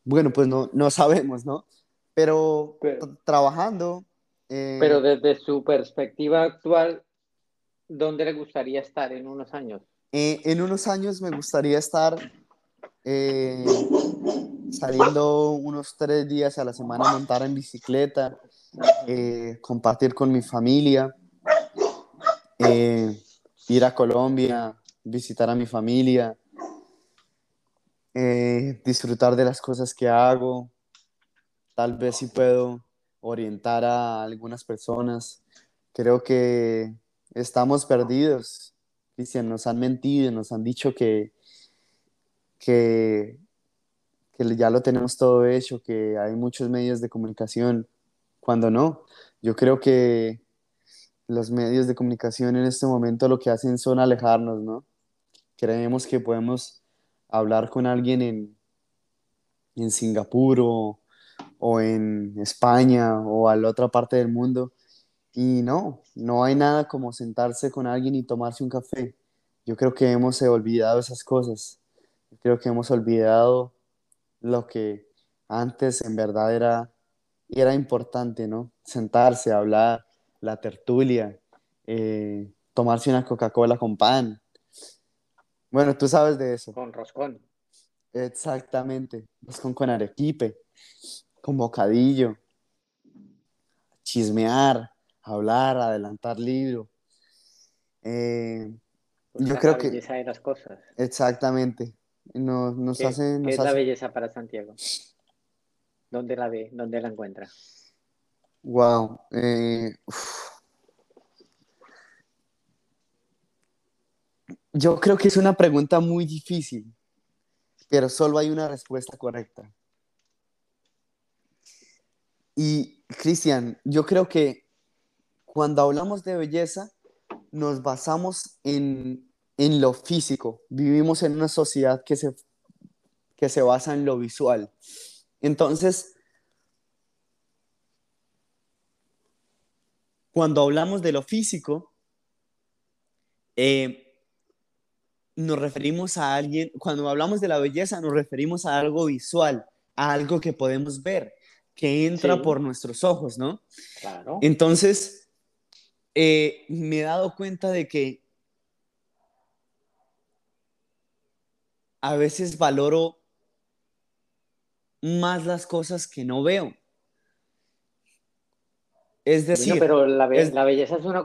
bueno, pues no, no sabemos, ¿no? Pero, trabajando... Eh, pero desde su perspectiva actual, ¿dónde le gustaría estar en unos años? Eh, en unos años me gustaría estar eh, saliendo unos tres días a la semana a montar en bicicleta, eh, compartir con mi familia, ir a Colombia, visitar a mi familia, disfrutar de las cosas que hago, tal vez si puedo orientar a algunas personas. Creo que estamos perdidos Cristian, nos han mentido, nos han dicho que, que, que ya lo tenemos todo hecho, que hay muchos medios de comunicación, cuando no. Yo creo que los medios de comunicación en este momento lo que hacen son alejarnos, ¿no? Creemos que podemos hablar con alguien en, en Singapur o, o en España o a la otra parte del mundo y no, no hay nada como sentarse con alguien y tomarse un café. Yo creo que hemos olvidado esas cosas. Yo creo que hemos olvidado lo que antes en verdad era, era importante, ¿no? Sentarse, hablar, la tertulia, eh, tomarse una Coca-Cola con pan. Bueno, tú sabes de eso. Con roscón. Exactamente. Roscón con arequipe, con bocadillo, chismear, hablar, adelantar libro. Eh, yo creo la que... belleza de las cosas. Exactamente. Nos, nos ¿Qué, hace, es la belleza para Santiago? ¿Dónde la ve? ¿Dónde la encuentra? Wow. Eh, yo creo que es una pregunta muy difícil, pero solo hay una respuesta correcta. Y, Cristian, yo creo que cuando hablamos de belleza, nos basamos en, lo físico. Vivimos en una sociedad que se, que se basa en lo visual. Entonces, cuando hablamos de lo físico, eh, nos referimos a alguien, cuando hablamos de la belleza, nos referimos a algo visual, a algo que podemos ver, que entra por nuestros ojos, ¿no? Claro. Entonces, eh, me he dado cuenta de que a veces valoro más las cosas que no veo. Es decir, pero la, belleza es una,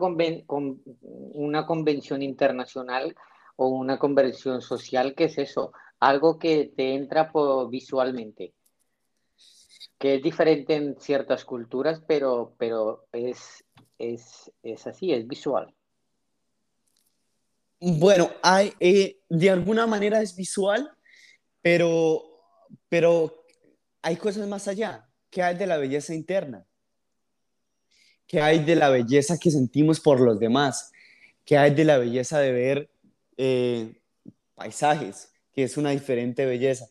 una convención internacional o una convención social, ¿qué es eso? Algo que te entra visualmente, que es diferente en ciertas culturas, pero, pero es, es, así, es visual. Bueno, hay, eh, de alguna manera es visual, pero, pero hay cosas más allá. ¿Qué hay de la belleza interna? ¿Qué hay de la belleza que sentimos por los demás? ¿Qué hay de la belleza de ver eh, paisajes? Que es una diferente belleza.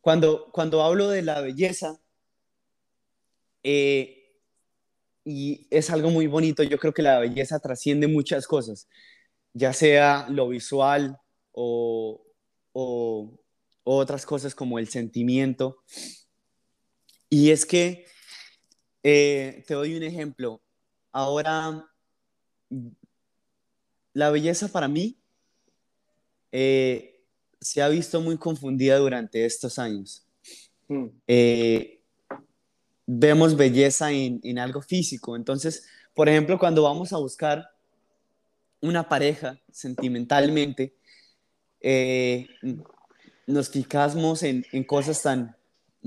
Cuando, cuando hablo de la belleza, eh, y es algo muy bonito, yo creo que la belleza trasciende muchas cosas, ya sea lo visual o, o otras cosas como el sentimiento. Y es que, eh, te doy un ejemplo, ahora la belleza para mí eh, se ha visto muy confundida durante estos años. Mm. Eh, vemos belleza en, en, algo físico. Entonces, por ejemplo, cuando vamos a buscar una pareja sentimentalmente, nos fijamos en, en, cosas tan,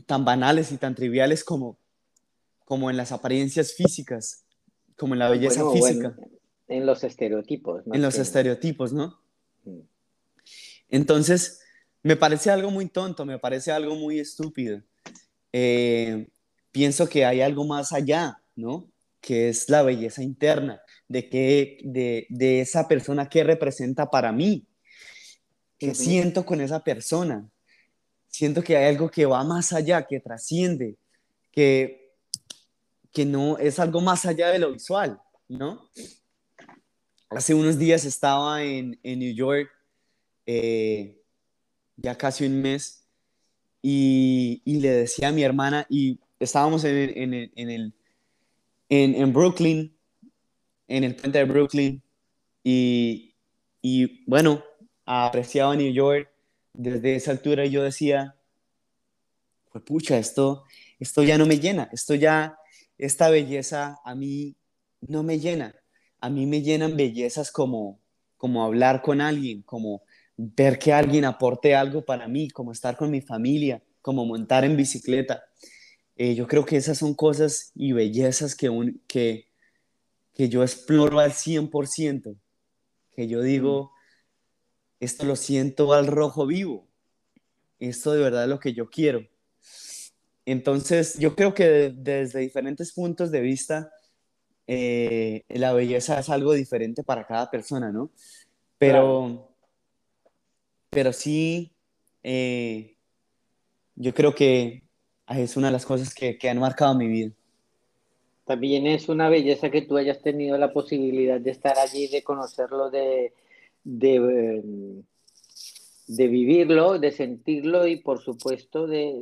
tan banales y tan triviales como, como en las apariencias físicas, como en la belleza física. en los estereotipos. En los estereotipos, ¿no? Mm. Entonces, me parece algo muy tonto, me parece algo muy estúpido. Eh, pienso que hay algo más allá, ¿no? Que es la belleza interna, de, que, de, de esa persona que representa para mí, que siento con esa persona, siento que hay algo que va más allá, que trasciende, que, que no es algo más allá de lo visual, ¿no? Hace unos días estaba en, en New York, eh, ya casi un mes, y, y, le decía a mi hermana, y estábamos en, en, en el, en, en, Brooklyn, en el puente de Brooklyn, y, y bueno, apreciaba New York, desde esa altura yo decía, pues pucha, esto, esto ya no me llena, esto ya, esta belleza a mí no me llena. A mí me llenan bellezas como, como hablar con alguien, como ver que alguien aporte algo para mí, como estar con mi familia, como montar en bicicleta. Eh, yo creo que esas son cosas y bellezas que, un, que, que yo exploro al 100%, que yo digo, esto lo siento al rojo vivo, esto de verdad es lo que yo quiero. Entonces, yo creo que desde diferentes puntos de vista, eh, la belleza es algo diferente para cada persona, ¿no? Pero, pero sí, eh, yo creo que es una de las cosas que, que han marcado mi vida. También es una belleza que tú hayas tenido la posibilidad de estar allí, de conocerlo, de, de, de vivirlo, de sentirlo y por supuesto de,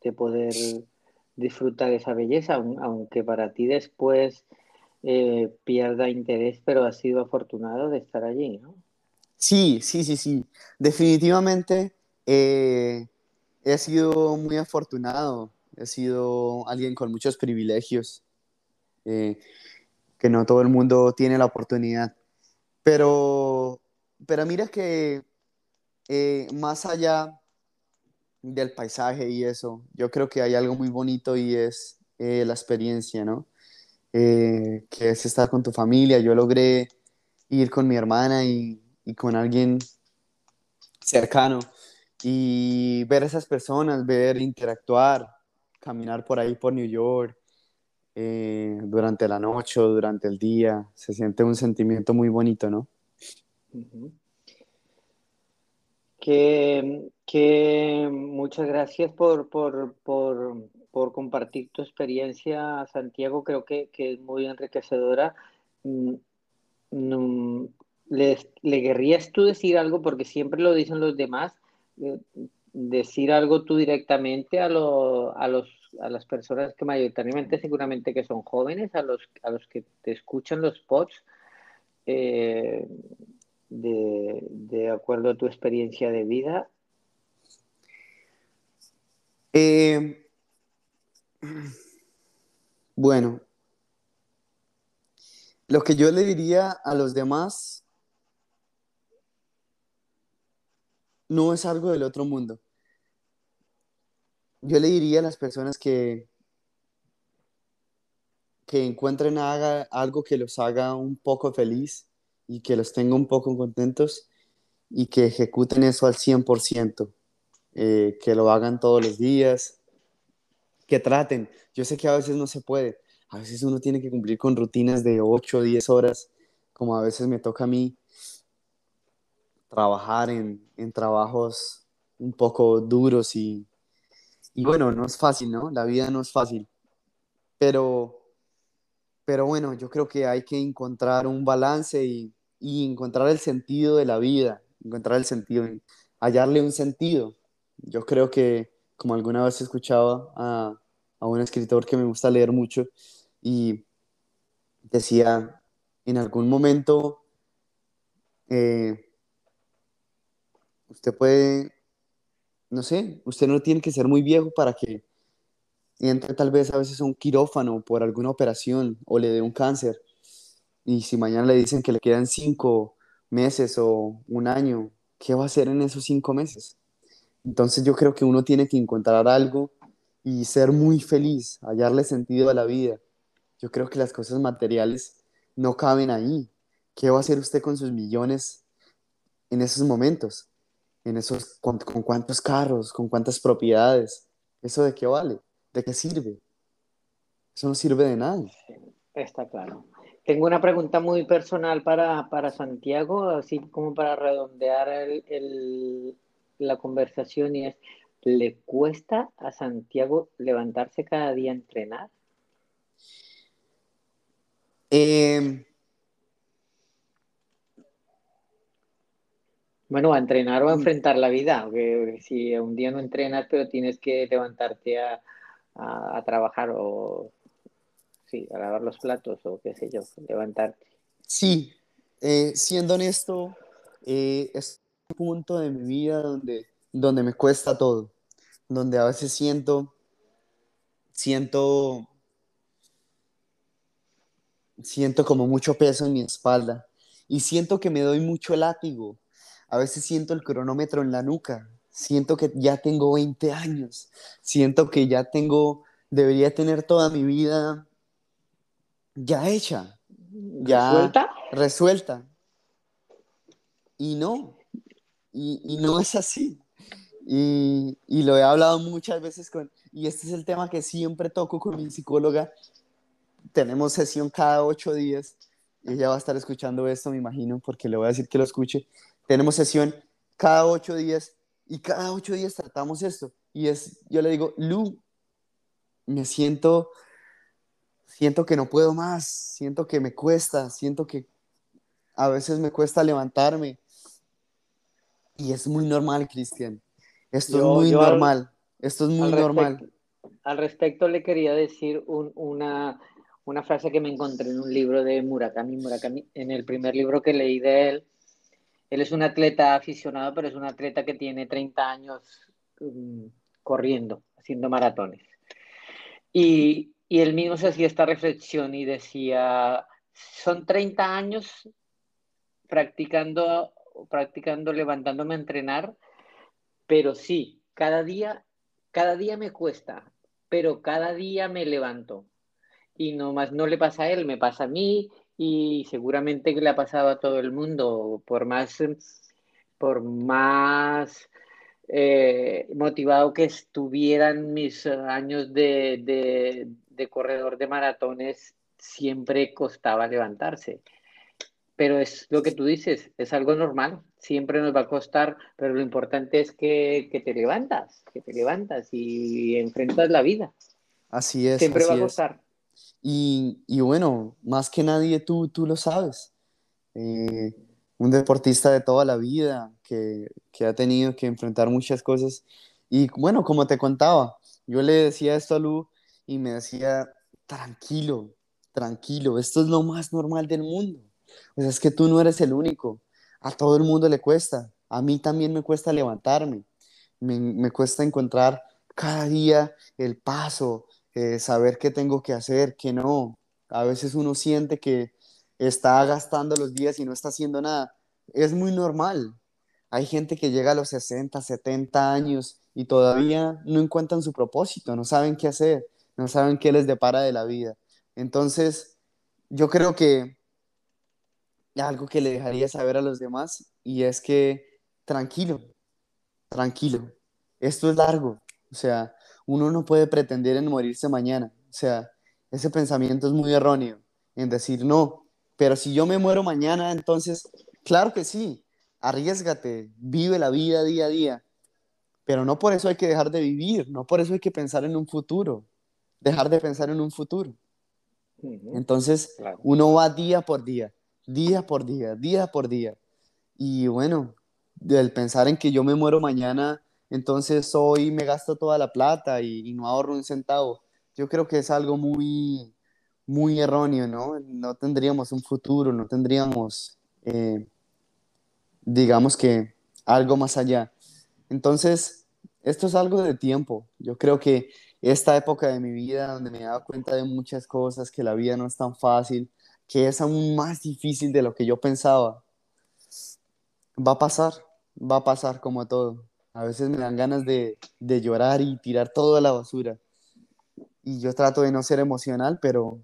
de, poder disfrutar esa belleza, aunque para ti después eh, pierda interés, pero has sido afortunado de estar allí, ¿no? Sí, sí, sí, sí. Definitivamente eh, he sido muy afortunado. He sido alguien con muchos privilegios eh, que no todo el mundo tiene la oportunidad. Pero, pero mira que eh, más allá del paisaje y eso, yo creo que hay algo muy bonito y es eh, la experiencia, ¿no? Que es estar con tu familia. Yo logré ir con mi hermana y con alguien cercano y ver a esas personas, ver, interactuar, caminar por ahí por New York durante la noche o durante el día. Se siente un sentimiento muy bonito, ¿no? que, muchas gracias por, por, compartir tu experiencia, Santiago. Creo que, es muy enriquecedora. Mm, mm, ¿Le, ¿Le querrías tú decir algo? Porque siempre lo dicen los demás. Decir algo tú directamente a, a, los, a las personas que mayoritariamente seguramente que son jóvenes, a los, a los que te escuchan los pods, eh, de, acuerdo a tu experiencia de vida? Eh, bueno, lo que yo le diría a los demás no es algo del otro mundo. Yo le diría a las personas que, que encuentren algo que los haga un poco feliz, y que los tenga un poco contentos y que ejecuten eso al 100%, eh, que lo hagan todos los días, que traten. Yo sé que a veces no se puede, a veces uno tiene que cumplir con rutinas de 8 o 10 horas, como a veces me toca a mí trabajar en, en trabajos un poco duros y, y bueno, no es fácil, ¿no? La vida no es fácil, pero, pero bueno, yo creo que hay que encontrar un balance y, y encontrar el sentido de la vida, encontrar el sentido, hallarle un sentido. Yo creo que, como alguna vez escuchaba a, a un escritor que me gusta leer mucho, y decía, en algún momento, eh, usted puede, no sé, usted no tiene que ser muy viejo para que entre tal vez a veces a un quirófano por alguna operación o le dé un cáncer. Y si mañana le dicen que le quedan cinco meses o un año, ¿qué va a hacer en esos cinco meses? Entonces yo creo que uno tiene que encontrar algo y ser muy feliz, hallarle sentido a la vida. Yo creo que las cosas materiales no caben ahí. ¿Qué va a hacer usted con sus millones en esos momentos? En esos, con, con cuántos carros, con cuántas propiedades. ¿Eso de qué vale? ¿De qué sirve? Eso no sirve de nada. Está claro. Tengo una pregunta muy personal para, para Santiago, así como para redondear el, el, la conversación y es, ¿le cuesta a Santiago levantarse cada día a entrenar? Eh, bueno, a entrenar o a enfrentar la vida. Que si un día no entrenas, pero tienes que levantarte a, a, a trabajar o sí, a lavar los platos o qué sé yo, levantarte. Sí, eh, siendo honesto, eh, es un punto de mi vida donde, donde me cuesta todo, donde a veces siento, siento, siento como mucho peso en mi espalda y siento que me doy mucho látigo. A veces siento el cronómetro en la nuca, siento que ya tengo 20 años, siento que ya tengo, debería tener toda mi vida ya hecha, ya ¿Resuelta? resuelta. Y no, y, y no es así. Y, y, lo he hablado muchas veces con, y este es el tema que siempre toco con mi psicóloga. Tenemos sesión cada ocho días y ella va a estar escuchando esto, me imagino, porque le voy a decir que lo escuche. Tenemos sesión cada ocho días y cada ocho días tratamos esto. Y es, yo le digo, Lu, me siento siento que no puedo más, siento que me cuesta, siento que a veces me cuesta levantarme. Y es muy normal, Cristian. Esto yo, es muy normal. Al, Esto es muy al normal. Respecto, al respecto le quería decir un, una, una frase que me encontré en un libro de Murakami. Murakami, en el primer libro que leí de él, él es un atleta aficionado, pero es un atleta que tiene 30 años um, corriendo, haciendo maratones. Y, y él mismo se hacía esta reflexión y decía, son 30 años practicando, practicando, levantándome a entrenar, pero sí, cada día, cada día me cuesta, pero cada día me levanto. Y no más no le pasa a él, me pasa a mí y seguramente le ha pasado a todo el mundo, por más, por más eh, motivado que estuvieran mis años de, de, de corredor de maratones siempre costaba levantarse. Pero es lo que tú dices, es algo normal, siempre nos va a costar, pero lo importante es que, que te levantas, que te levantas y enfrentas la vida. Así es. Siempre así va a costar. Y, y, bueno, más que nadie tú, tú lo sabes. Eh, un deportista de toda la vida que, que ha tenido que enfrentar muchas cosas. Y bueno, como te contaba, yo le decía esto a Lu y me decía, tranquilo, tranquilo, esto es lo más normal del mundo. O sea, es que tú no eres el único. A todo el mundo le cuesta. A mí también me cuesta levantarme. Me, me cuesta encontrar cada día el paso, eh, saber qué tengo que hacer, qué no. A veces uno siente que está gastando los días y no está haciendo nada. Es muy normal. Hay gente que llega a los 60, 70 años y todavía no encuentran su propósito, no saben qué hacer no saben qué les depara de la vida. Entonces, yo creo que algo que le dejaría saber a los demás y es que tranquilo, tranquilo, esto es largo, o sea, uno no puede pretender en morirse mañana, o sea, ese pensamiento es muy erróneo en decir no, pero si yo me muero mañana, entonces, claro que sí, arriesgate, vive la vida día a día, pero no por eso hay que dejar de vivir, no por eso hay que pensar en un futuro, dejar de pensar en un futuro. Entonces, uno va día por día, día por día, día por día. Y bueno, del pensar en que yo me muero mañana, entonces hoy me gasto toda la plata y, no ahorro un centavo. Yo creo que es algo muy, muy erróneo, ¿no? No tendríamos un futuro, no tendríamos, eh, digamos que, algo más allá. Entonces, esto es algo de tiempo. Yo creo que esta época de mi vida donde me he dado cuenta de muchas cosas, que la vida no es tan fácil, que es aún más difícil de lo que yo pensaba, va a pasar, va a pasar como todo. A veces me dan ganas de, de llorar y tirar todo a la basura. Y yo trato de no ser emocional, pero,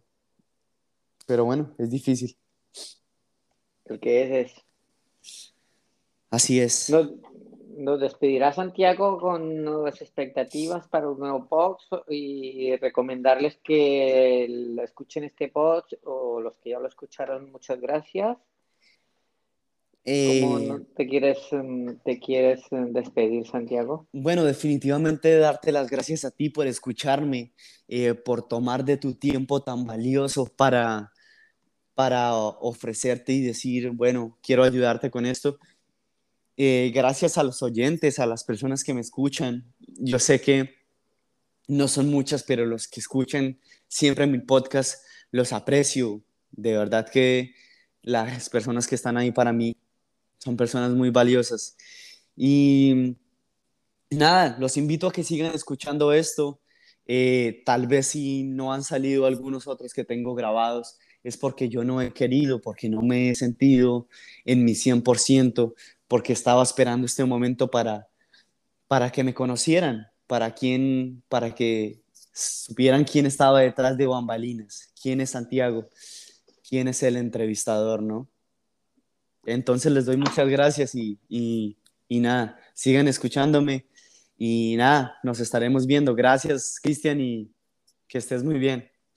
pero bueno, es difícil. El que es es. Así es nos despedirá Santiago con nuevas expectativas para un nuevo podcast y recomendarles que escuchen este podcast o los que ya lo escucharon, muchas gracias. ¿Cómo eh, te quieres, te quieres despedir, Santiago? Bueno, definitivamente darte las gracias a ti por escucharme, eh, por tomar de tu tiempo tan valioso para, para ofrecerte y decir, bueno, quiero ayudarte con esto. Eh, gracias a los oyentes, a las personas que me escuchan. Yo sé que no son muchas, pero los que escuchan siempre mi podcast los aprecio. De verdad que las personas que están ahí para mí son personas muy valiosas. Y nada, los invito a que sigan escuchando esto. Eh, tal vez si no han salido algunos otros que tengo grabados, es porque yo no he querido, porque no me he sentido en mi 100%, porque estaba esperando este momento para, para que me conocieran, para, quién, para que supieran quién estaba detrás de Bambalinas, quién es Santiago, quién es el entrevistador, ¿no? Entonces les doy muchas gracias y, y, nada, sigan escuchándome y nada, nos estaremos viendo. Gracias, Cristian, y que estés muy bien.